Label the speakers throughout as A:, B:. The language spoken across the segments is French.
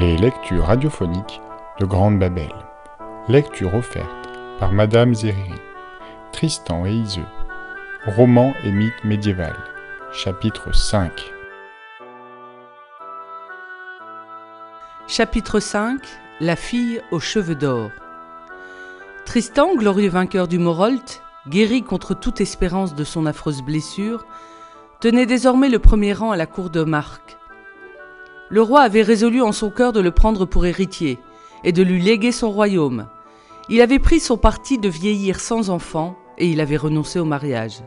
A: Les lectures radiophoniques de Grande Babel. Lecture offerte par Madame Zeriri. Tristan et Iseux. Roman et mythe médiéval. Chapitre 5.
B: Chapitre 5 La fille aux cheveux d'or. Tristan, glorieux vainqueur du Morolt, guéri contre toute espérance de son affreuse blessure, tenait désormais le premier rang à la cour de Marc. Le roi avait résolu en son cœur de le prendre pour héritier et de lui léguer son royaume. Il avait pris son parti de vieillir sans enfant et il avait renoncé au mariage.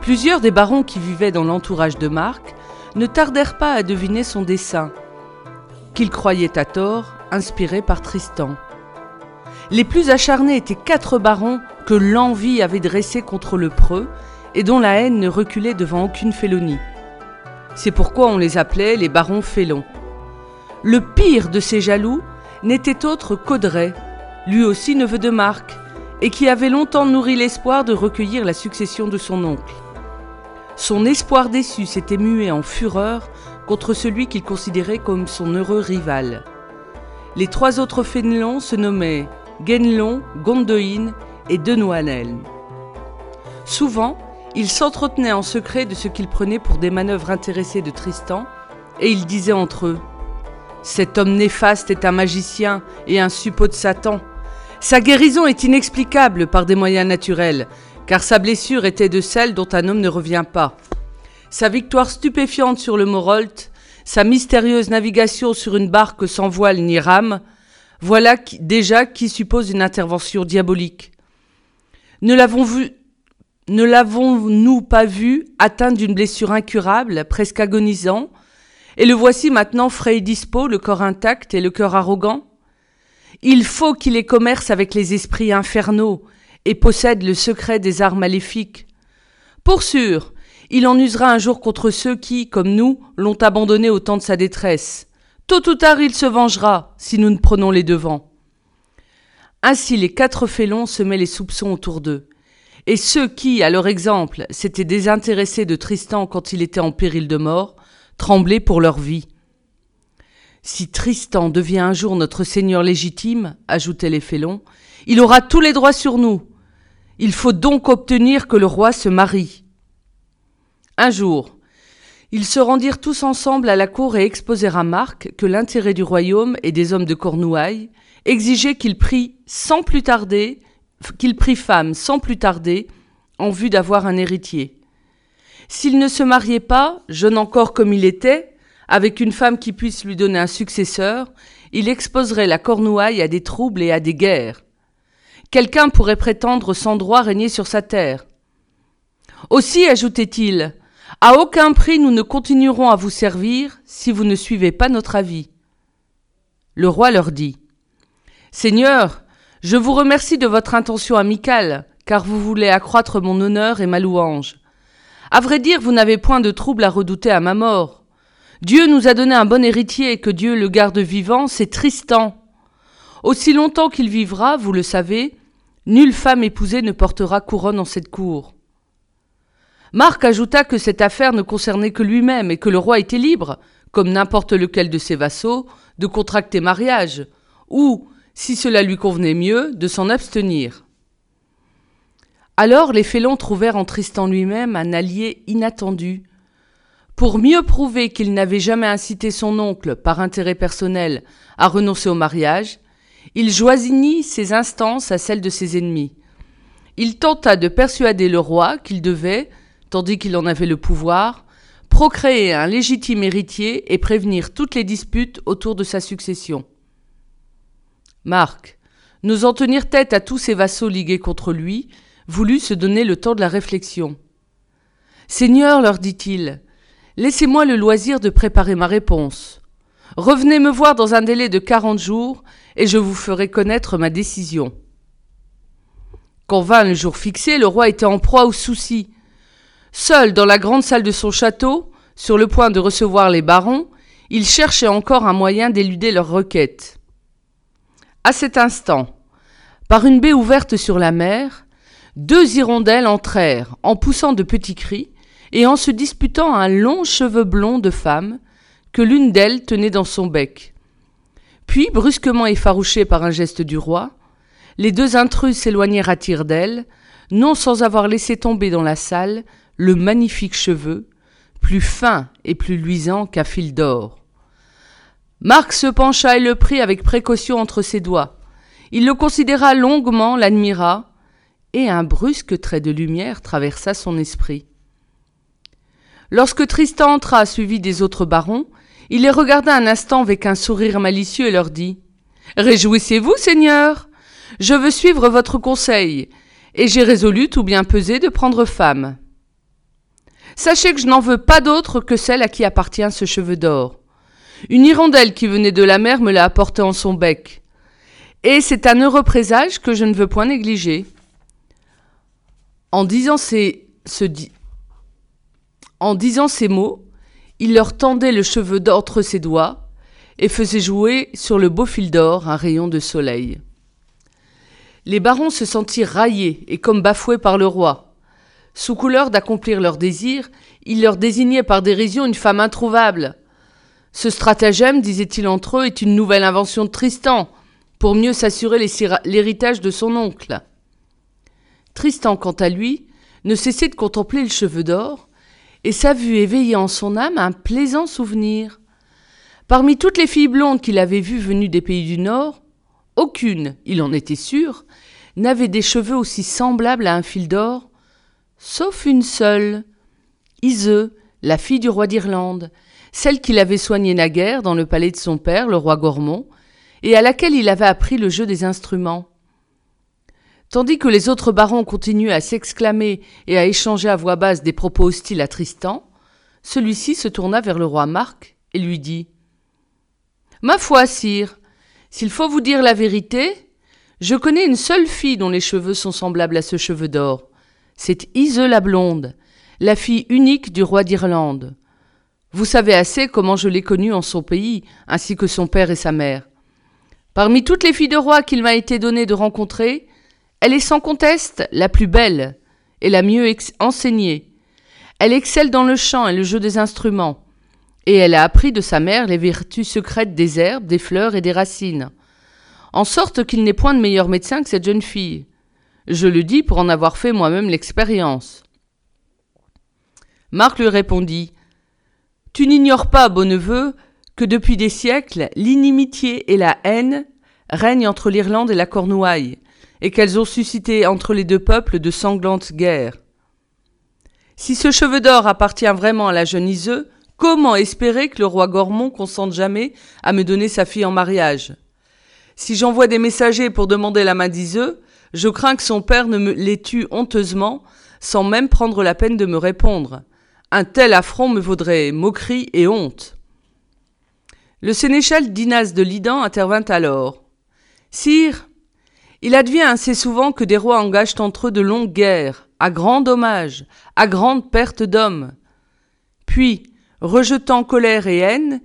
B: Plusieurs des barons qui vivaient dans l'entourage de Marc ne tardèrent pas à deviner son dessein, qu'il croyait à tort inspiré par Tristan. Les plus acharnés étaient quatre barons que l'envie avait dressés contre le preux et dont la haine ne reculait devant aucune félonie. C'est pourquoi on les appelait les barons félons. Le pire de ces jaloux n'était autre qu'Audrey, lui aussi neveu de Marc, et qui avait longtemps nourri l'espoir de recueillir la succession de son oncle. Son espoir déçu s'était mué en fureur contre celui qu'il considérait comme son heureux rival. Les trois autres félons se nommaient Guenelon, Gondoïne et Denoanel. Souvent, ils s'entretenaient en secret de ce qu'ils prenaient pour des manœuvres intéressées de Tristan, et ils disaient entre eux Cet homme néfaste est un magicien et un suppôt de Satan. Sa guérison est inexplicable par des moyens naturels, car sa blessure était de celle dont un homme ne revient pas. Sa victoire stupéfiante sur le Morolt, sa mystérieuse navigation sur une barque sans voile ni rame, voilà déjà qui suppose une intervention diabolique. Ne l'avons vu, ne l'avons-nous pas vu atteint d'une blessure incurable, presque agonisant, et le voici maintenant frais et dispo, le corps intact et le cœur arrogant? Il faut qu'il ait commerce avec les esprits infernaux et possède le secret des arts maléfiques. Pour sûr, il en usera un jour contre ceux qui, comme nous, l'ont abandonné au temps de sa détresse. Tôt ou tard, il se vengera, si nous ne prenons les devants. Ainsi les quatre félons semaient les soupçons autour d'eux. Et ceux qui, à leur exemple, s'étaient désintéressés de Tristan quand il était en péril de mort, tremblaient pour leur vie. Si Tristan devient un jour notre seigneur légitime, ajoutaient les félons, il aura tous les droits sur nous. Il faut donc obtenir que le roi se marie. Un jour, ils se rendirent tous ensemble à la cour et exposèrent à Marc que l'intérêt du royaume et des hommes de Cornouailles exigeait qu'il prît sans plus tarder, qu'il prît femme sans plus tarder, en vue d'avoir un héritier. S'il ne se mariait pas, jeune encore comme il était, avec une femme qui puisse lui donner un successeur, il exposerait la Cornouaille à des troubles et à des guerres. Quelqu'un pourrait prétendre sans droit régner sur sa terre. Aussi, ajoutait-il, à aucun prix nous ne continuerons à vous servir si vous ne suivez pas notre avis. Le roi leur dit Seigneur, je vous remercie de votre intention amicale, car vous voulez accroître mon honneur et ma louange. À vrai dire, vous n'avez point de trouble à redouter à ma mort. Dieu nous a donné un bon héritier et que Dieu le garde vivant, c'est Tristan. Aussi longtemps qu'il vivra, vous le savez, nulle femme épousée ne portera couronne en cette cour. Marc ajouta que cette affaire ne concernait que lui-même et que le roi était libre, comme n'importe lequel de ses vassaux, de contracter mariage, ou, si cela lui convenait mieux, de s'en abstenir. Alors les félons trouvèrent en Tristan lui-même un allié inattendu. Pour mieux prouver qu'il n'avait jamais incité son oncle, par intérêt personnel, à renoncer au mariage, il joignit ses instances à celles de ses ennemis. Il tenta de persuader le roi qu'il devait, tandis qu'il en avait le pouvoir, procréer un légitime héritier et prévenir toutes les disputes autour de sa succession. Marc, n'osant tenir tête à tous ses vassaux ligués contre lui, voulut se donner le temps de la réflexion. Seigneur, leur dit-il, laissez-moi le loisir de préparer ma réponse. Revenez me voir dans un délai de quarante jours, et je vous ferai connaître ma décision. Quand vint le jour fixé, le roi était en proie aux soucis, Seul dans la grande salle de son château, sur le point de recevoir les barons, il cherchait encore un moyen d'éluder leurs requêtes. À cet instant, par une baie ouverte sur la mer, deux hirondelles entrèrent en poussant de petits cris et en se disputant un long cheveu blond de femme que l'une d'elles tenait dans son bec. Puis, brusquement effarouchés par un geste du roi, les deux intrus s'éloignèrent à tire d'aile, non sans avoir laissé tomber dans la salle le magnifique cheveu, plus fin et plus luisant qu'un fil d'or. Marc se pencha et le prit avec précaution entre ses doigts. Il le considéra longuement, l'admira, et un brusque trait de lumière traversa son esprit. Lorsque Tristan entra suivi des autres barons, il les regarda un instant avec un sourire malicieux et leur dit Réjouissez-vous, Seigneur Je veux suivre votre conseil, et j'ai résolu tout bien pesé de prendre femme. Sachez que je n'en veux pas d'autre que celle à qui appartient ce cheveu d'or. Une hirondelle qui venait de la mer me l'a apporté en son bec. Et c'est un heureux présage que je ne veux point négliger. En disant ces, en disant ces mots, il leur tendait le cheveu d'entre ses doigts et faisait jouer sur le beau fil d'or un rayon de soleil. Les barons se sentirent raillés et comme bafoués par le roi. Sous couleur d'accomplir leurs désirs, il leur désignait par dérision une femme introuvable. Ce stratagème, disaient-ils entre eux, est une nouvelle invention de Tristan, pour mieux s'assurer l'héritage de son oncle. Tristan, quant à lui, ne cessait de contempler le cheveu d'or, et sa vue éveillait en son âme un plaisant souvenir. Parmi toutes les filles blondes qu'il avait vues venues des pays du Nord, aucune, il en était sûr, n'avait des cheveux aussi semblables à un fil d'or, sauf une seule, Iseux, la fille du roi d'Irlande, celle qu'il avait soignée naguère dans le palais de son père, le roi Gormont, et à laquelle il avait appris le jeu des instruments. Tandis que les autres barons continuaient à s'exclamer et à échanger à voix basse des propos hostiles à Tristan, celui-ci se tourna vers le roi Marc et lui dit Ma foi, sire, s'il faut vous dire la vérité, je connais une seule fille dont les cheveux sont semblables à ce cheveu d'or. C'est Ise la blonde, la fille unique du roi d'Irlande. Vous savez assez comment je l'ai connue en son pays, ainsi que son père et sa mère. Parmi toutes les filles de roi qu'il m'a été donné de rencontrer, elle est sans conteste la plus belle et la mieux enseignée. Elle excelle dans le chant et le jeu des instruments, et elle a appris de sa mère les vertus secrètes des herbes, des fleurs et des racines, en sorte qu'il n'est point de meilleur médecin que cette jeune fille. Je le dis pour en avoir fait moi-même l'expérience. Marc lui répondit Tu n'ignores pas, beau neveu, que depuis des siècles, l'inimitié et la haine règnent entre l'Irlande et la Cornouaille, et qu'elles ont suscité entre les deux peuples de sanglantes guerres. Si ce cheveu d'or appartient vraiment à la jeune Iseux, comment espérer que le roi Gormont consente jamais à me donner sa fille en mariage? Si j'envoie des messagers pour demander la main d'Iseux, je crains que son père ne me les tue honteusement, sans même prendre la peine de me répondre. Un tel affront me vaudrait moquerie et honte. Le sénéchal Dinas de Lidan intervint alors. Sire, il advient assez souvent que des rois engagent entre eux de longues guerres, à grand dommage, à grande perte d'hommes. Puis, rejetant colère et haine,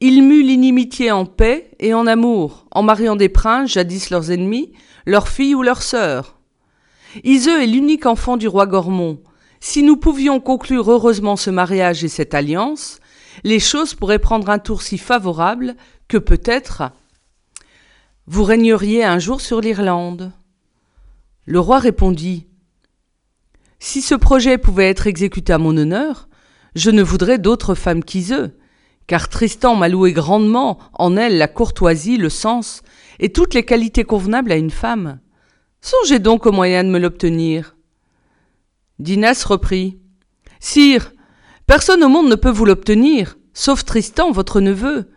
B: ils muent l'inimitié en paix et en amour, en mariant des princes jadis leurs ennemis, leurs filles ou leurs sœurs. Iseux est l'unique enfant du roi Gormont. Si nous pouvions conclure heureusement ce mariage et cette alliance, les choses pourraient prendre un tour si favorable que peut-être vous régneriez un jour sur l'Irlande. Le roi répondit Si ce projet pouvait être exécuté à mon honneur, je ne voudrais d'autre femme qu'Iseux, car Tristan m'a loué grandement en elle la courtoisie, le sens et toutes les qualités convenables à une femme. Songez donc au moyen de me l'obtenir. Dinas reprit Sire, personne au monde ne peut vous l'obtenir, sauf Tristan, votre neveu.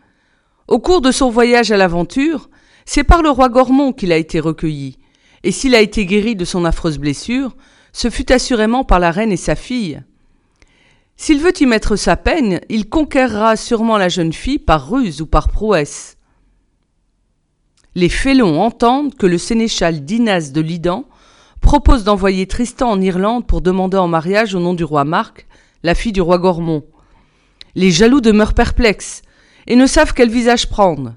B: Au cours de son voyage à l'aventure, c'est par le roi Gormont qu'il a été recueilli, et s'il a été guéri de son affreuse blessure, ce fut assurément par la reine et sa fille. S'il veut y mettre sa peine, il conquérera sûrement la jeune fille par ruse ou par prouesse. Les félons entendent que le sénéchal Dinas de Lidan propose d'envoyer Tristan en Irlande pour demander en mariage au nom du roi Marc la fille du roi Gormont. Les jaloux demeurent perplexes et ne savent quel visage prendre.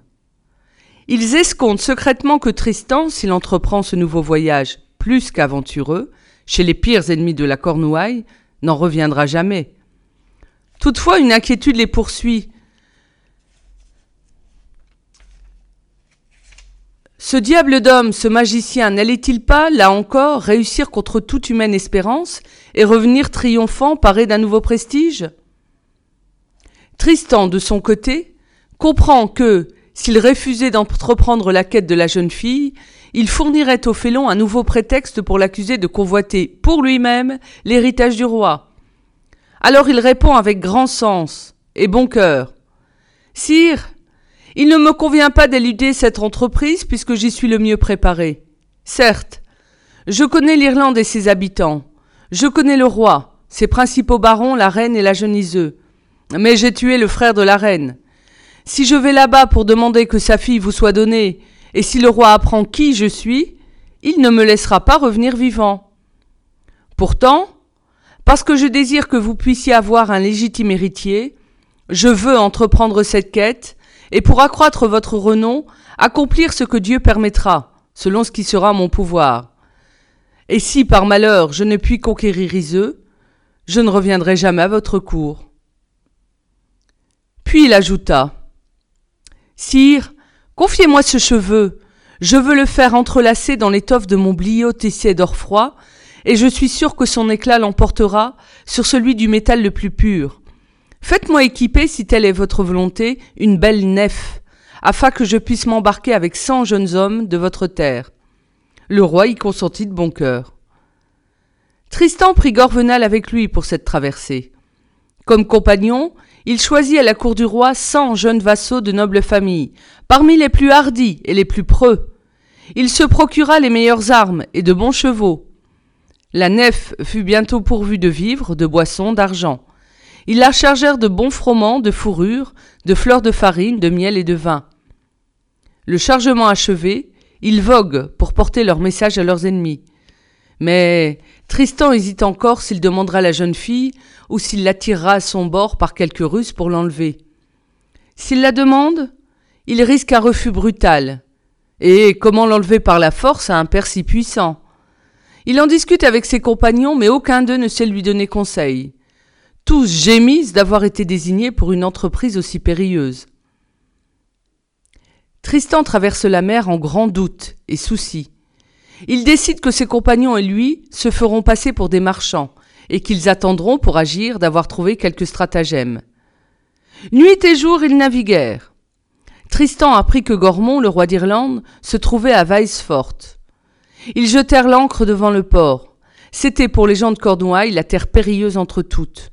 B: Ils escomptent secrètement que Tristan, s'il entreprend ce nouveau voyage plus qu'aventureux, chez les pires ennemis de la Cornouaille, n'en reviendra jamais. Toutefois, une inquiétude les poursuit. Ce diable d'homme, ce magicien, n'allait-il pas, là encore, réussir contre toute humaine espérance et revenir triomphant paré d'un nouveau prestige? Tristan, de son côté, comprend que, s'il refusait d'entreprendre la quête de la jeune fille, il fournirait au félon un nouveau prétexte pour l'accuser de convoiter pour lui-même l'héritage du roi. Alors il répond avec grand sens et bon cœur. Sire, il ne me convient pas d'éluder cette entreprise puisque j'y suis le mieux préparé. Certes, je connais l'Irlande et ses habitants. Je connais le roi, ses principaux barons, la reine et la jeune Iseux. Mais j'ai tué le frère de la reine. Si je vais là-bas pour demander que sa fille vous soit donnée, et si le roi apprend qui je suis, il ne me laissera pas revenir vivant. Pourtant, parce que je désire que vous puissiez avoir un légitime héritier, je veux entreprendre cette quête, et pour accroître votre renom, accomplir ce que Dieu permettra, selon ce qui sera mon pouvoir. Et si par malheur je ne puis conquérir Iseux, je ne reviendrai jamais à votre cour. Puis il ajouta Sire, confiez-moi ce cheveu. Je veux le faire entrelacer dans l'étoffe de mon bliot tissé d'or froid, et je suis sûr que son éclat l'emportera sur celui du métal le plus pur. Faites-moi équiper, si telle est votre volonté, une belle nef, afin que je puisse m'embarquer avec cent jeunes hommes de votre terre. Le roi y consentit de bon cœur. Tristan prit Gorvenal avec lui pour cette traversée. Comme compagnon, il choisit à la cour du roi cent jeunes vassaux de noble famille, parmi les plus hardis et les plus preux. Il se procura les meilleures armes et de bons chevaux. La nef fut bientôt pourvue de vivres, de boissons, d'argent. Ils la chargèrent de bons froment, de fourrures, de fleurs de farine, de miel et de vin. Le chargement achevé, ils voguent pour porter leur message à leurs ennemis. Mais Tristan hésite encore s'il demandera la jeune fille ou s'il l'attirera à son bord par quelque ruse pour l'enlever. S'il la demande, il risque un refus brutal. Et comment l'enlever par la force à un père si puissant? Il en discute avec ses compagnons, mais aucun d'eux ne sait lui donner conseil. Tous gémissent d'avoir été désignés pour une entreprise aussi périlleuse. Tristan traverse la mer en grand doute et souci. Il décide que ses compagnons et lui se feront passer pour des marchands, et qu'ils attendront pour agir d'avoir trouvé quelques stratagèmes. Nuit et jour ils naviguèrent. Tristan apprit que Gormont, le roi d'Irlande, se trouvait à Weisfort. Ils jetèrent l'ancre devant le port. C'était pour les gens de Cornouailles la terre périlleuse entre toutes.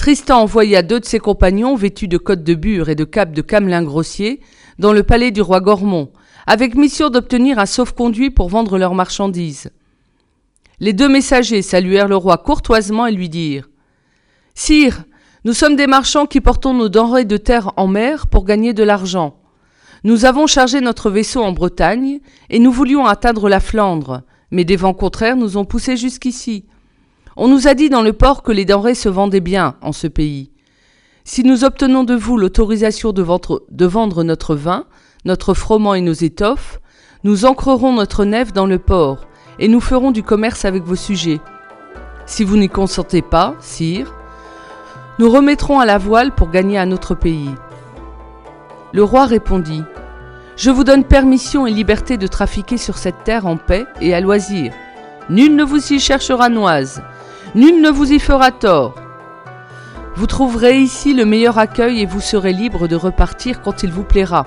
B: Tristan envoya deux de ses compagnons vêtus de cottes de bure et de capes de camelin grossier dans le palais du roi Gormont, avec mission d'obtenir un sauf-conduit pour vendre leurs marchandises. Les deux messagers saluèrent le roi courtoisement et lui dirent Sire, nous sommes des marchands qui portons nos denrées de terre en mer pour gagner de l'argent. Nous avons chargé notre vaisseau en Bretagne et nous voulions atteindre la Flandre, mais des vents contraires nous ont poussés jusqu'ici. On nous a dit dans le port que les denrées se vendaient bien en ce pays. Si nous obtenons de vous l'autorisation de, vendre notre vin, notre froment et nos étoffes, nous ancrerons notre nef dans le port, et nous ferons du commerce avec vos sujets. Si vous n'y consentez pas, sire, nous remettrons à la voile pour gagner un autre pays. Le roi répondit Je vous donne permission et liberté de trafiquer sur cette terre en paix et à loisir. Nul ne vous y cherchera noise, nul ne vous y fera tort. Vous trouverez ici le meilleur accueil et vous serez libre de repartir quand il vous plaira.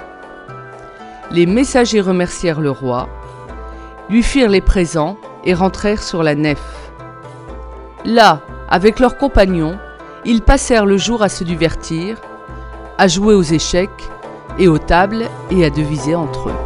B: Les messagers remercièrent le roi, lui firent les présents et rentrèrent sur la nef. Là, avec leurs compagnons, ils passèrent le jour à se divertir, à jouer aux échecs et aux tables et à deviser entre eux.